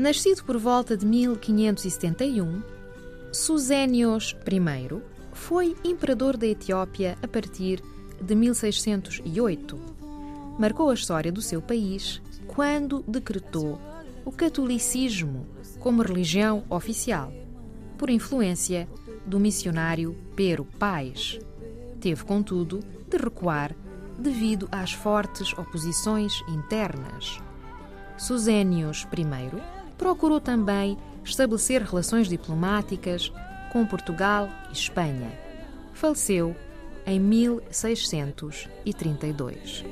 Nascido por volta de 1571, Susénios I foi imperador da Etiópia a partir de 1608. Marcou a história do seu país quando decretou o catolicismo como religião oficial, por influência do missionário Pero Paz. Teve, contudo, de recuar devido às fortes oposições internas. Susénios I procurou também estabelecer relações diplomáticas com Portugal e Espanha. Faleceu em 1632.